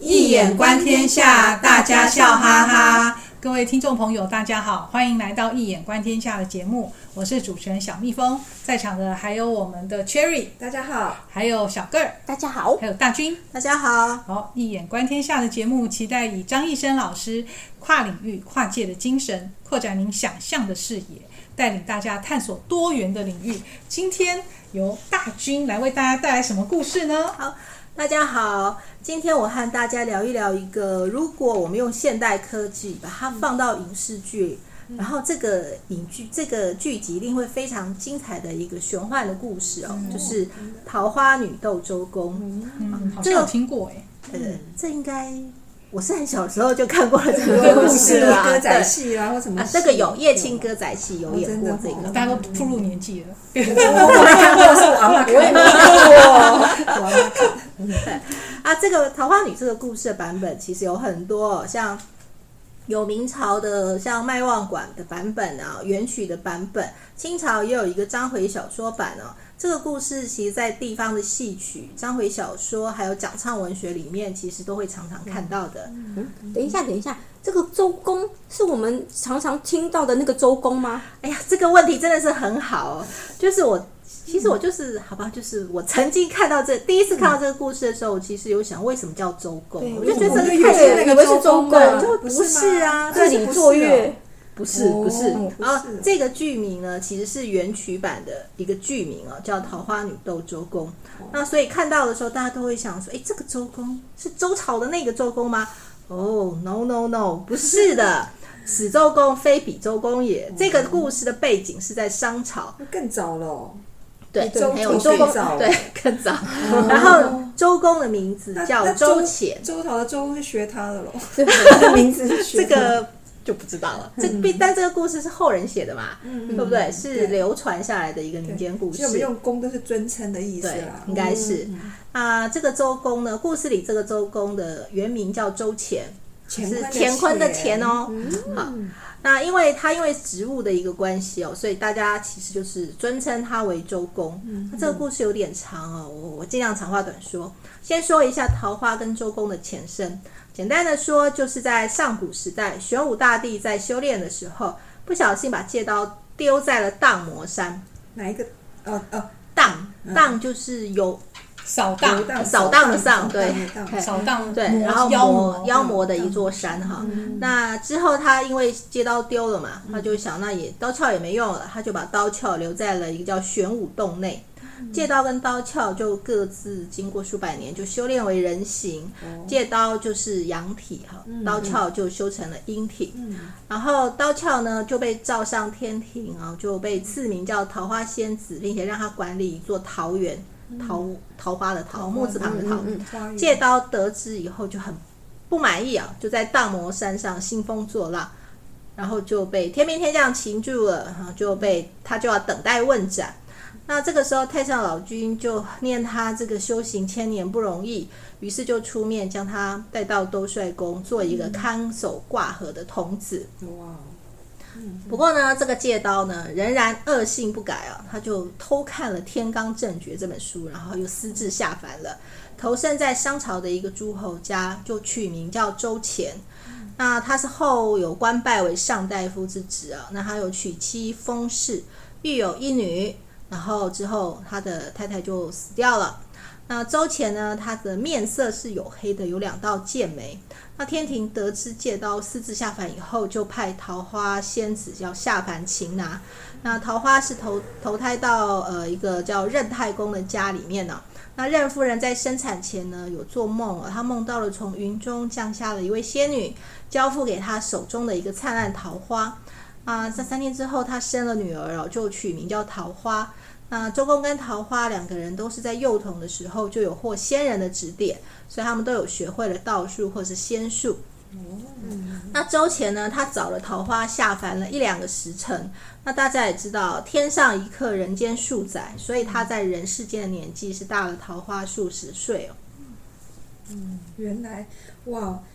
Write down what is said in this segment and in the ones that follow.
易眼观天下，大家笑哈哈。各位听众朋友，大家好，欢迎来到《一眼观天下》的节目，我是主持人小蜜蜂，在场的还有我们的 Cherry，大家好，还有小个儿，大家好，还有大军，大家好。好，《一眼观天下》的节目，期待以张医生老师跨领域、跨界的精神，扩展您想象的视野，带领大家探索多元的领域。今天由大军来为大家带来什么故事呢？好。大家好，今天我和大家聊一聊一个，如果我们用现代科技把它放到影视剧，嗯、然后这个影剧这个剧集一定会非常精彩的一个玄幻的故事哦，嗯、就是《桃花女斗周公》。嗯，嗯好像有听过哎，呃，这应该。我是很小时候就看过了这个故事了，歌仔戏啊，或什么？这个有叶青歌仔戏有演过这个，大家都步入年纪了。我 没看过，是 我阿嬷看过。我阿妈看。啊，这个《桃花女》这个故事的版本其实有很多，像有明朝的，像麦望馆的版本啊，元曲的版本，清朝也有一个章回小说版哦。这个故事其实，在地方的戏曲、章回小说，还有讲唱文学里面，其实都会常常看到的。嗯，等一下，等一下，这个周公是我们常常听到的那个周公吗？哎呀，这个问题真的是很好哦。就是我，其实我就是，好吧，就是我曾经看到这第一次看到这个故事的时候，我其实有想，为什么叫周公？我就觉得这个太以为是周公，就不是啊，这里坐月。不是不是，然后这个剧名呢，其实是元曲版的一个剧名哦，叫《桃花女斗周公》。那所以看到的时候，大家都会想说：哎，这个周公是周朝的那个周公吗？哦，no no no，不是的，此周公非彼周公也。这个故事的背景是在商朝，更早了。对，还有周公，对，更早。然后周公的名字叫周潜，周朝的周公是学他的喽，他的名字这个。就不知道了。这毕，但这个故事是后人写的嘛，对不对？是流传下来的一个民间故事。我们用“公”都是尊称的意思啦，应该是啊。这个周公呢，故事里这个周公的原名叫周潜，是乾坤的乾哦。好，那因为他因为职务的一个关系哦，所以大家其实就是尊称他为周公。那这个故事有点长哦，我我尽量长话短说。先说一下桃花跟周公的前身。简单的说，就是在上古时代，玄武大帝在修炼的时候，不小心把戒刀丢在了荡魔山。哪一个？哦哦，荡荡就是有扫荡。扫荡。的扫，对，扫荡。对，然后妖魔妖魔的一座山哈。那之后他因为借刀丢了嘛，他就想那也刀鞘也没用了，他就把刀鞘留在了一个叫玄武洞内。借刀跟刀鞘就各自经过数百年，就修炼为人形。借刀就是阳体哈，刀鞘就修成了阴体。然后刀鞘呢就被召上天庭啊，就被赐名叫桃花仙子，并且让他管理一座桃园，桃桃花的桃，木字旁的桃。借刀得知以后就很不满意啊，就在荡魔山上兴风作浪，然后就被天兵天将擒住了，然后就被他就要等待问斩。那这个时候，太上老君就念他这个修行千年不容易，于是就出面将他带到兜率宫，做一个看守挂河的童子。哇！不过呢，这个借刀呢，仍然恶性不改啊，他就偷看了《天罡正诀》这本书，然后又私自下凡了，投生在商朝的一个诸侯家，就取名叫周潜。那他是后有官拜为上大夫之职啊，那他有娶妻封氏，育有一女。然后之后，他的太太就死掉了。那周潜呢？他的面色是黝黑的，有两道剑眉。那天庭得知借刀私自下凡以后，就派桃花仙子要下凡擒拿。那桃花是投投胎到呃一个叫任太公的家里面呢、那任夫人在生产前呢，有做梦，她梦到了从云中降下了一位仙女，交付给她手中的一个灿烂桃花。啊，在三天之后，她生了女儿哦，就取名叫桃花。那周公跟桃花两个人都是在幼童的时候就有获仙人的指点，所以他们都有学会了道术或是仙术。嗯、那周乾呢，他找了桃花下凡了一两个时辰。那大家也知道，天上一刻，人间数载，所以他在人世间的年纪是大了桃花数十岁哦。嗯，原来哇，哎，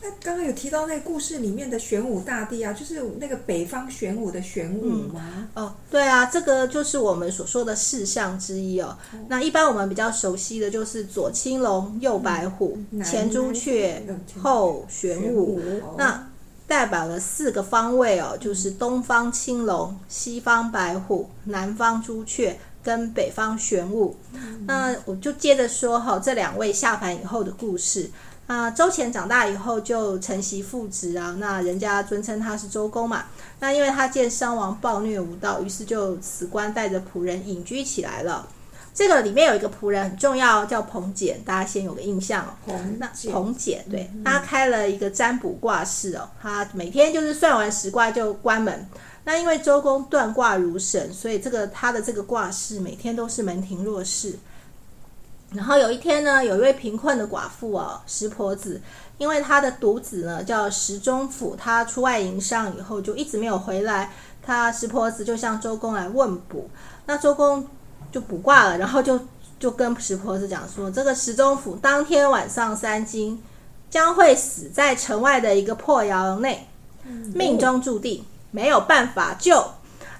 那刚刚有提到那个故事里面的玄武大帝啊，就是那个北方玄武的玄武吗？嗯、哦，对啊，这个就是我们所说的四象之一哦。哦那一般我们比较熟悉的就是左青龙，右白虎，嗯、前朱雀，后玄武。玄武哦、那代表了四个方位哦，就是东方青龙，西方白虎，南方朱雀。跟北方玄武，那我就接着说哈，这两位下凡以后的故事。那周干长大以后就承袭父职啊，那人家尊称他是周公嘛。那因为他见商王暴虐无道，于是就辞官，带着仆人隐居起来了。这个里面有一个仆人很重要，叫彭简，大家先有个印象哦。彭那彭简对，他开了一个占卜卦室哦，他每天就是算完十卦就关门。那因为周公断卦如神，所以这个他的这个卦室每天都是门庭若市。然后有一天呢，有一位贫困的寡妇哦，石婆子，因为她的独子呢叫石中甫，他出外营商以后就一直没有回来，他石婆子就向周公来问卜，那周公就卜卦了，然后就就跟石婆子讲说，这个石中甫当天晚上三更将会死在城外的一个破窑内，命中注定。没有办法救，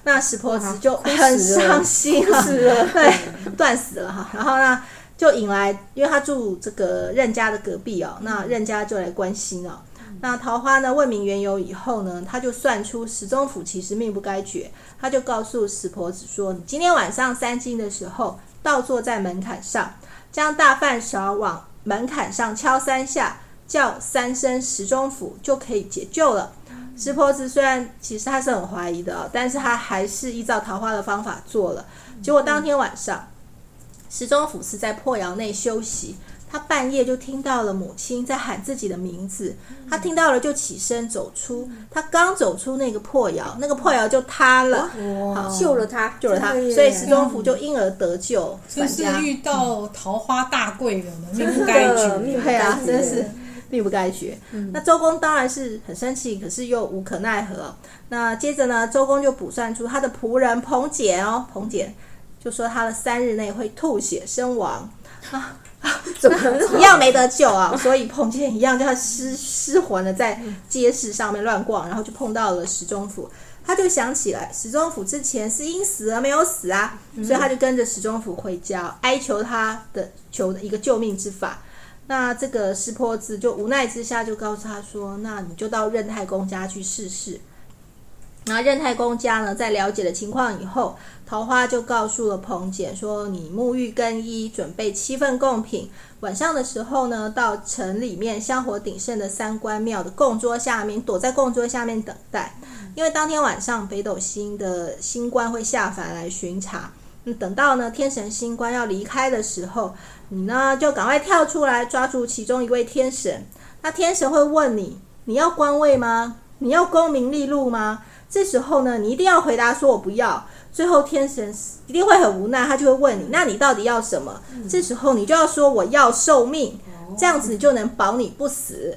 那石婆子就很伤心了，对，断死了哈。然后呢，就引来，因为他住这个任家的隔壁哦，那任家就来关心哦。那桃花呢，问明缘由以后呢，他就算出石中辅其实命不该绝，他就告诉石婆子说：“你今天晚上三更的时候，倒坐在门槛上，将大饭勺往门槛上敲三下，叫三声石中辅，就可以解救了。”石婆子虽然其实他是很怀疑的，但是他还是依照桃花的方法做了。结果当天晚上，石中府是在破窑内休息，他半夜就听到了母亲在喊自己的名字，他听到了就起身走出。他刚走出那个破窑，那个破窑就塌了，好救了他，救了他，所以石中府就因而得救。真是遇到桃花大贵人了，命不该绝，对啊，真是。命不该绝。嗯、那周公当然是很生气，可是又无可奈何。那接着呢，周公就卜算出他的仆人彭简哦，彭简就说他的三日内会吐血身亡啊，怎么一样没得救啊？所以碰见一样就失失魂了，在街市上面乱逛，然后就碰到了石中府，他就想起来石中府之前是因死而没有死啊，所以他就跟着石中府回家，哀求他的求的一个救命之法。那这个石婆子就无奈之下，就告诉他说：“那你就到任太公家去试试。”那任太公家呢，在了解了情况以后，桃花就告诉了彭简说：“你沐浴更衣，准备七份贡品。晚上的时候呢，到城里面香火鼎盛的三官庙的供桌下面，躲在供桌下面等待。因为当天晚上北斗星的星官会下凡来巡查。嗯，等到呢天神星官要离开的时候。”你呢，就赶快跳出来抓住其中一位天神。那天神会问你：你要官位吗？你要功名利禄吗？这时候呢，你一定要回答说：我不要。最后天神一定会很无奈，他就会问你：那你到底要什么？这时候你就要说：我要寿命。这样子就能保你不死。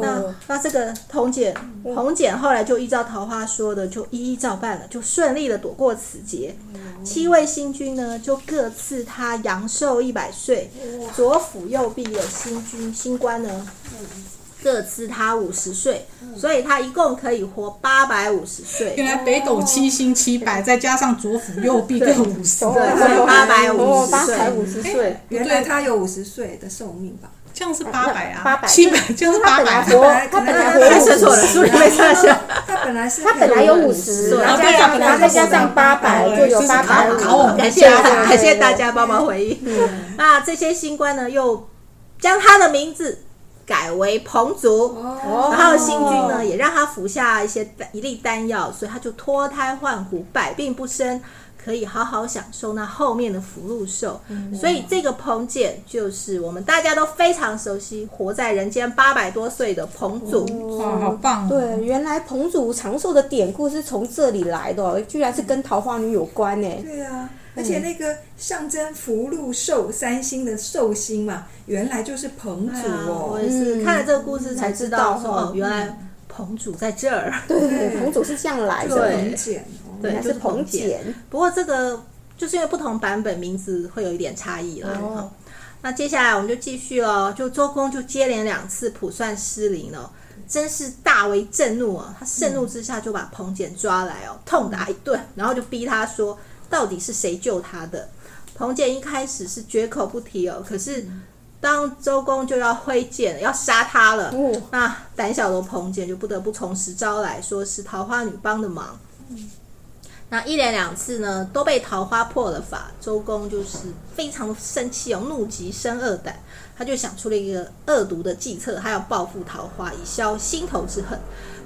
那那这个彭简，彭简后来就依照桃花说的，就一一照办了，就顺利的躲过此劫。七位星君呢，就各赐他阳寿一百岁，左辅右弼的星君星官呢，各赐他五十岁，所以他一共可以活八百五十岁。原来北斗七星七百，再加上左辅右弼各五十，对，八百五十岁。八百五十岁，原来他有五十岁的寿命吧？这样是八百啊，八百七百，就是八百。他本来活五十岁，他本来是他本来有五十，然后再加上再加上八百，就有八百五。感谢感谢大家帮忙回忆。那这些新官呢，又将他的名字改为彭祖，然后新君呢，也让他服下一些一粒丹药，所以他就脱胎换骨，百病不生。可以好好享受那后面的福禄寿，嗯、所以这个彭简就是我们大家都非常熟悉，活在人间八百多岁的彭祖。哇，好棒！对，原来彭祖长寿的典故是从这里来的，居然是跟桃花女有关呢。对啊，而且那个象征福禄寿三星的寿星嘛，原来就是彭祖哦。我也是看了这个故事才知道，说哦，原来彭祖在这儿。对对，彭祖是这样来的。彭简。对，就是彭简。不过这个就是因为不同版本名字会有一点差异啦。哦、那接下来我们就继续喽，就周公就接连两次卜算失灵了，真是大为震怒啊！他盛怒之下就把彭简抓来哦，痛打一顿，然后就逼他说，到底是谁救他的？彭简一开始是绝口不提哦，可是当周公就要挥剑要杀他了，哦、那胆小的彭简就不得不从实招来说是桃花女帮的忙。那一连两次呢，都被桃花破了法。周公就是非常生气哦，怒极生恶胆，他就想出了一个恶毒的计策，他要报复桃花，以消心头之恨。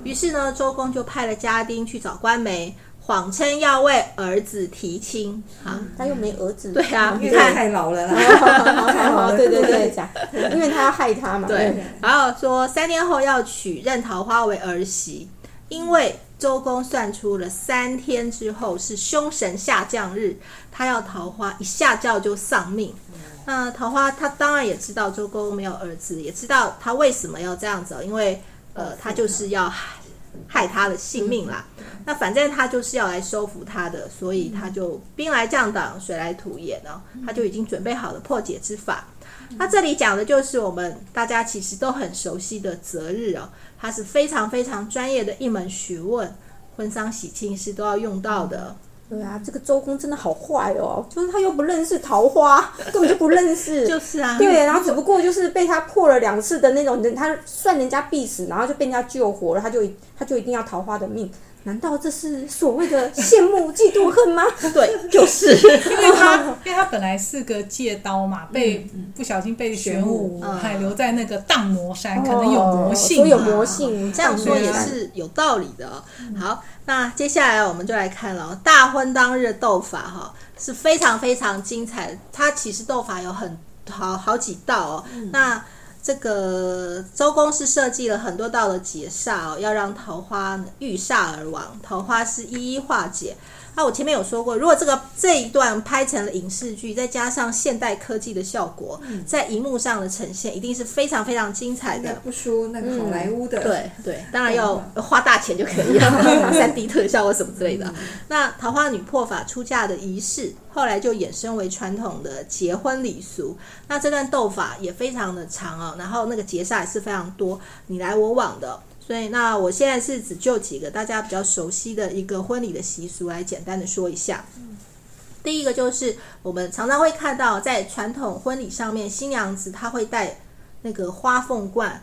于是呢，周公就派了家丁去找官媒，谎称要为儿子提亲。啊，他又没儿子，对啊，因为他太老了啦，太老了，对对对，因为他要害他嘛。对，然后说三天后要娶任桃花为儿媳，因为。周公算出了三天之后是凶神下降日，他要桃花一下轿就丧命。那桃花他当然也知道周公没有儿子，也知道他为什么要这样子，因为呃他就是要害他的性命啦。那反正他就是要来收服他的，所以他就兵来将挡，水来土掩呢，他就已经准备好了破解之法。那这里讲的就是我们大家其实都很熟悉的择日哦。它是非常非常专业的一门学问，婚丧喜庆是都要用到的。对啊，这个周公真的好坏哦，就是他又不认识桃花，根本就不认识。就是啊，对，然后只不过就是被他破了两次的那种人，他算人家必死，然后就被人家救活了，他就他就一定要桃花的命。难道这是所谓的羡慕、嫉妒、恨吗？对，就是 因为他，因为他本来是个借刀嘛，被不小心被玄武还留在那个荡魔山，可能有魔性，所以有魔性，这样说也是有道理的。好，那接下来我们就来看了大婚当日斗法，哈，是非常非常精彩的。它其实斗法有很好好几道哦，那。这个周公是设计了很多道的解煞哦，要让桃花遇煞而亡，桃花是一一化解。那我前面有说过，如果这个这一段拍成了影视剧，再加上现代科技的效果，嗯、在荧幕上的呈现一定是非常非常精彩的，不输那个好莱坞的。嗯、对对，当然要花大钱就可以了，三 D 特效或什么之类的。嗯、那桃花女破法出嫁的仪式，后来就衍生为传统的结婚礼俗。那这段斗法也非常的长哦，然后那个结煞也是非常多，你来我往的。所以，那我现在是只就几个大家比较熟悉的一个婚礼的习俗来简单的说一下。第一个就是我们常常会看到在传统婚礼上面，新娘子她会戴那个花凤冠，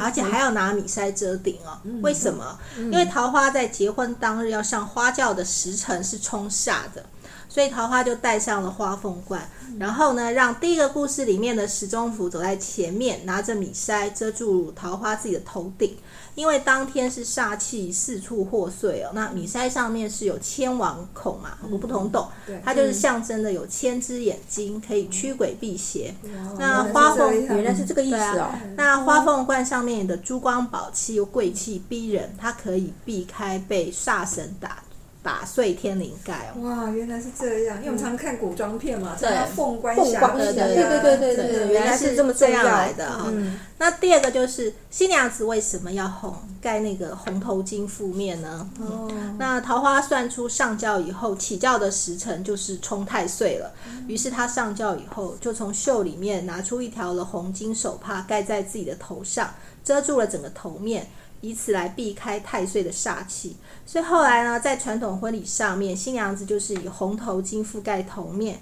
而且还要拿米筛遮顶哦。为什么？因为桃花在结婚当日要上花轿的时辰是冲煞的。所以桃花就戴上了花凤冠，然后呢，让第一个故事里面的石中府走在前面，拿着米筛遮住桃花自己的头顶，因为当天是煞气四处祸祟哦。那米筛上面是有千王孔嘛，我不同懂，它就是象征的有千只眼睛，可以驱鬼辟邪。那花凤原来是这个意思哦。那花凤冠上面的珠光宝气又贵气逼人，它可以避开被煞神打。打碎天灵盖哦！哇，原来是这样，因为我们常看古装片嘛，对，凤冠凤冠，对对对对对，原来是这么这样来的哈。那第二个就是新娘子为什么要红盖那个红头巾覆面呢？哦，那桃花算出上轿以后起轿的时辰就是冲太岁了，于是她上轿以后就从袖里面拿出一条了红金手帕盖在自己的头上，遮住了整个头面。以此来避开太岁的煞气，所以后来呢，在传统婚礼上面，新娘子就是以红头巾覆盖头面，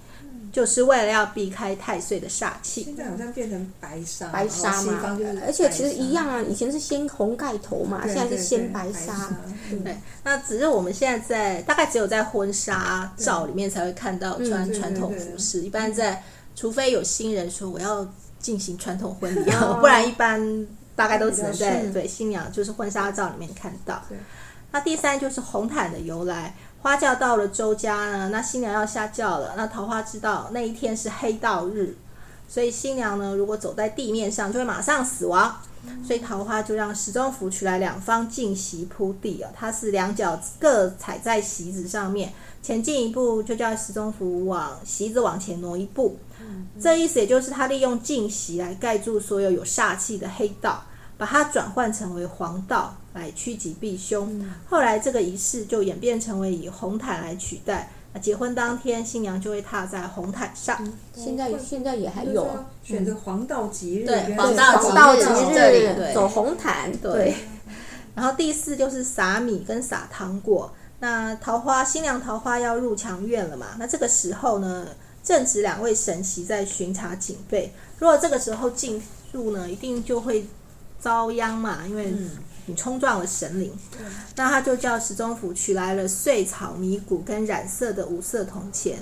就是为了要避开太岁的煞气。现在好像变成白纱，白纱嘛，而且其实一样啊，以前是先红盖头嘛，现在是先白纱。对，那只是我们现在在大概只有在婚纱照里面才会看到穿传统服饰，一般在除非有新人说我要进行传统婚礼，不然一般。大概都只能在对新娘就是婚纱照里面看到。那第三就是红毯的由来，花轿到了周家呢，那新娘要下轿了。那桃花知道那一天是黑道日，所以新娘呢如果走在地面上就会马上死亡，所以桃花就让时钟府取来两方进席铺地哦，它是两脚各踩在席子上面，前进一步就叫时钟府往席子往前挪一步。这意思也就是他利用净席来盖住所有有煞气的黑道，把它转换成为黄道来趋吉避凶。后来这个仪式就演变成为以红毯来取代，那结婚当天，新娘就会踏在红毯上。现在现在也还有选择黄道吉日，对，黄道吉日走红毯，对。然后第四就是撒米跟撒糖果。那桃花新娘桃花要入墙院了嘛？那这个时候呢，正值两位神只在巡查警备。如果这个时候进入呢，一定就会遭殃嘛，因为你冲撞了神灵。嗯、那他就叫石宗府取来了碎草、米谷跟染色的五色铜钱。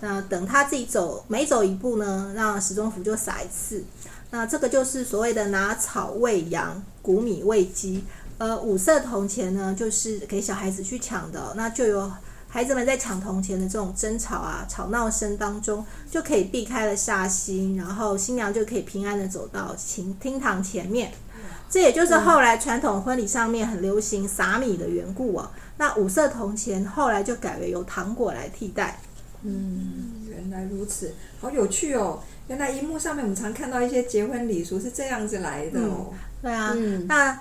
那等他自己走，每走一步呢，让石宗府就撒一次。那这个就是所谓的拿草喂羊，谷米喂鸡。呃，五色铜钱呢，就是给小孩子去抢的，那就有孩子们在抢铜钱的这种争吵啊、吵闹声当中，就可以避开了煞星，然后新娘就可以平安的走到厅厅堂前面。这也就是后来传统婚礼上面很流行撒米的缘故哦。那五色铜钱后来就改为由糖果来替代。嗯，原来如此，好有趣哦！原来荧幕上面我们常看到一些结婚礼俗是这样子来的哦。嗯、对啊，嗯、那。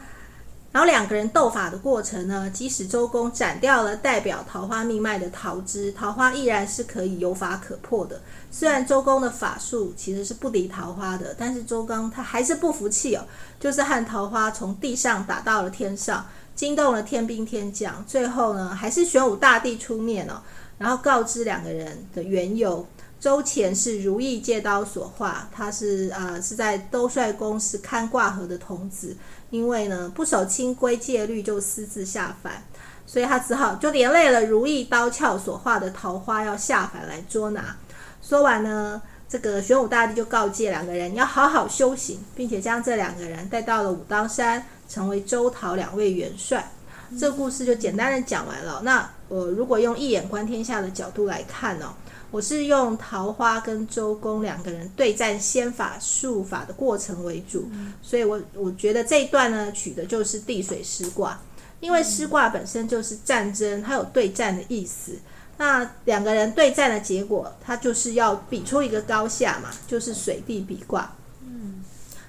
然后两个人斗法的过程呢，即使周公斩掉了代表桃花命脉的桃枝，桃花依然是可以有法可破的。虽然周公的法术其实是不敌桃花的，但是周公他还是不服气哦，就是和桃花从地上打到了天上，惊动了天兵天将。最后呢，还是玄武大帝出面哦，然后告知两个人的缘由。周干是如意借刀所化，他是呃是在兜率宫是看卦河的童子。因为呢不守清规戒律，就私自下凡，所以他只好就连累了如意刀鞘所化的桃花要下凡来捉拿。说完呢，这个玄武大帝就告诫两个人要好好修行，并且将这两个人带到了武当山，成为周桃两位元帅。这故事就简单的讲完了。那我、呃、如果用一眼观天下的角度来看呢、哦？我是用桃花跟周公两个人对战仙法术法的过程为主，所以我我觉得这一段呢，取的就是地水师卦，因为师卦本身就是战争，它有对战的意思。那两个人对战的结果，它就是要比出一个高下嘛，就是水地比卦。嗯，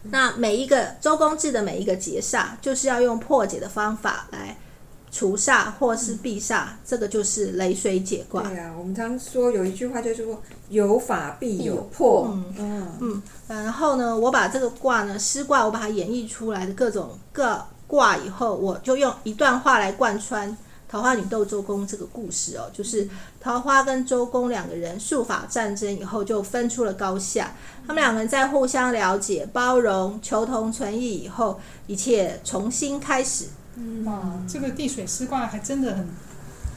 那每一个周公制的每一个劫煞，就是要用破解的方法来。除煞或是避煞，嗯、这个就是雷水解卦。对啊，我们常说有一句话就是说有法必有破。嗯嗯嗯。然后呢，我把这个卦呢，师卦，我把它演绎出来的各种各卦以后，我就用一段话来贯穿桃花女斗周公这个故事哦，就是桃花跟周公两个人术法战争以后，就分出了高下。他们两个人在互相了解、包容、求同存异以后，一切重新开始。哇，这个地水师卦还真的很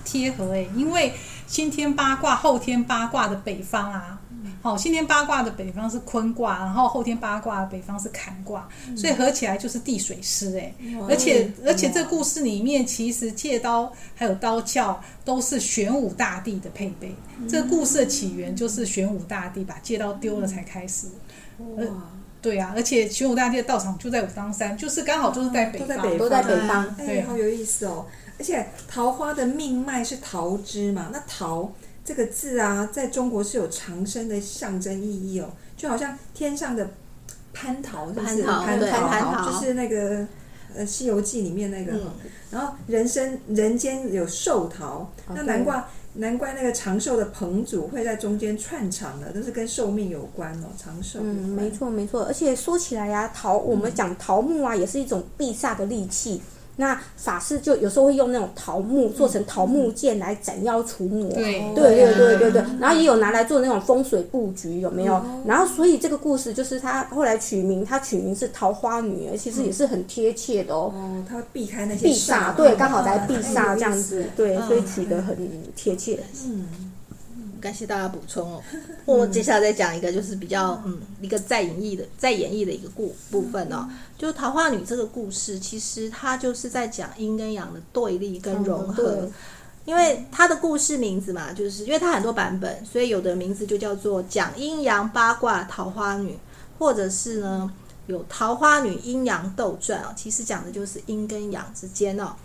贴合诶，因为先天八卦、后天八卦的北方啊，好，先天八卦的北方是坤卦，然后后天八卦的北方是坎卦，所以合起来就是地水师诶。而且而且这故事里面其实借刀还有刀鞘都是玄武大帝的配备，这个故事的起源就是玄武大帝把借刀丢了才开始。哇。对啊，而且玄武大帝的道场就在武当山，就是刚好就是在北方，啊、都在北方，哎，对好有意思哦。而且桃花的命脉是桃枝嘛，那桃这个字啊，在中国是有长生的象征意义哦，就好像天上的蟠桃，是不是？蟠桃，蟠桃就是那个呃《西游记》里面那个，嗯、然后人生人间有寿桃，嗯、那难怪。难怪那个长寿的棚主会在中间串场的，都是跟寿命有关哦，长寿。嗯，没错没错，而且说起来呀、桃我们讲桃木啊，也是一种避煞的利器。那法师就有时候会用那种桃木做成桃木剑来斩妖除魔，对对对对对对，然后也有拿来做那种风水布局，有没有？然后所以这个故事就是他后来取名，他取名是桃花女，其实也是很贴切的哦。哦，他会避开那些避煞，对，刚好来避煞这样子，对，所以取得很贴切。嗯。感谢大家补充哦。我接下来再讲一个，就是比较嗯一个再演绎的再演绎的一个故部分哦。就桃花女这个故事，其实它就是在讲阴跟阳的对立跟融合。因为它的故事名字嘛，就是因为它很多版本，所以有的名字就叫做讲阴阳八卦桃花女，或者是呢有桃花女阴阳斗传哦。其实讲的就是阴跟阳之间哦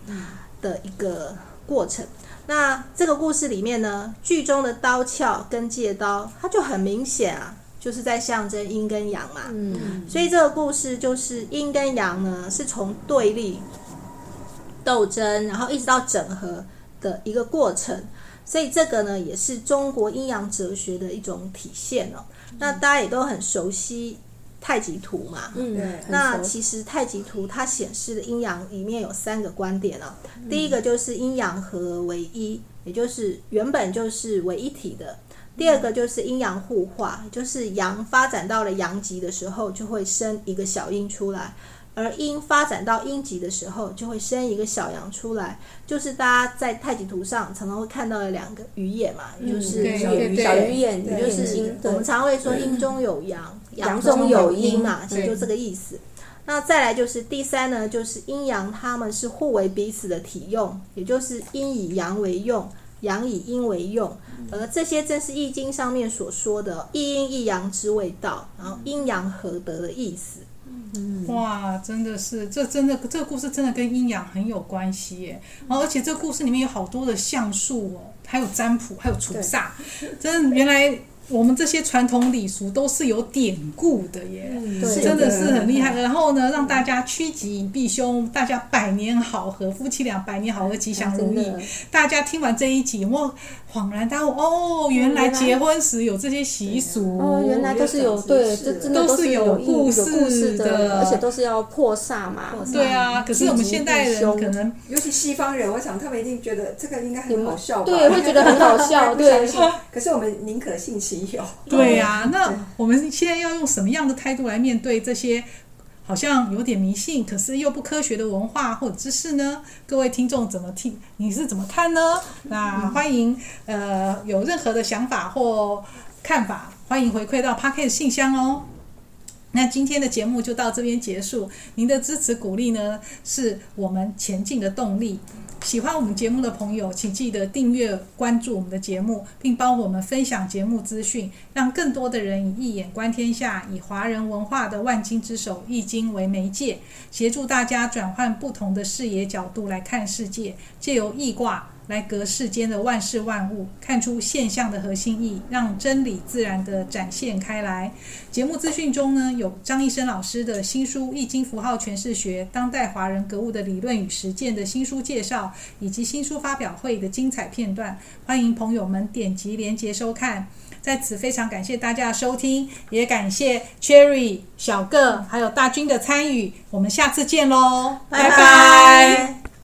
的一个过程。那这个故事里面呢，剧中的刀鞘跟借刀，它就很明显啊，就是在象征阴跟阳嘛。嗯，所以这个故事就是阴跟阳呢，是从对立、斗争，然后一直到整合的一个过程。所以这个呢，也是中国阴阳哲学的一种体现哦。那大家也都很熟悉太极图嘛，嗯，那其实太极图它显示的阴阳里面有三个观点哦。第一个就是阴阳合为一，也就是原本就是为一体的。第二个就是阴阳互化，就是阳发展到了阳极的时候，就会生一个小阴出来。而阴发展到阴极的时候，就会生一个小阳出来，就是大家在太极图上常常会看到的两个鱼眼嘛，嗯、就是小鱼小鱼眼，也就是我们常会说阴中有阳，阳、嗯、中有阴嘛，其实就这个意思。那再来就是第三呢，就是阴阳他们是互为彼此的体用，也就是阴以阳为用，阳以阴为用，而这些正是易经上面所说的一阴一阳之谓道，然后阴阳合德的意思。哇，真的是，这真的这个故事真的跟阴阳很有关系耶！然后而且这个故事里面有好多的相术哦，还有占卜，还有除煞，真的原来。我们这些传统礼俗都是有典故的耶，嗯、真的是很厉害。然后呢，让大家趋吉避凶，大家百年好合，夫妻俩百年好合，吉祥如意。大家听完这一集，我恍然大悟，哦，原来结婚时有这些习俗，哦，原来都是有，对，这真的都是有故事的，而且都是要破煞嘛。对啊，可是我们现代人可能，尤其西方人，我想他们一定觉得这个应该很好笑吧？对，会觉得很好笑，对。可是我们宁可信其。对呀、啊，那我们现在要用什么样的态度来面对这些好像有点迷信，可是又不科学的文化或者知识呢？各位听众怎么听？你是怎么看呢？那欢迎呃有任何的想法或看法，欢迎回馈到 Pocket 信箱哦。那今天的节目就到这边结束，您的支持鼓励呢，是我们前进的动力。喜欢我们节目的朋友，请记得订阅关注我们的节目，并帮我们分享节目资讯，让更多的人以一眼观天下，以华人文化的万经之首《易经》为媒介，协助大家转换不同的视野角度来看世界，借由易卦。来隔世间的万事万物，看出现象的核心意，让真理自然地展现开来。节目资讯中呢，有张医生老师的新书《易经符号诠释学：当代华人格物的理论与实践》的新书介绍，以及新书发表会的精彩片段，欢迎朋友们点击连接收看。在此非常感谢大家的收听，也感谢 Cherry 小个还有大军的参与。我们下次见喽，拜拜。拜拜。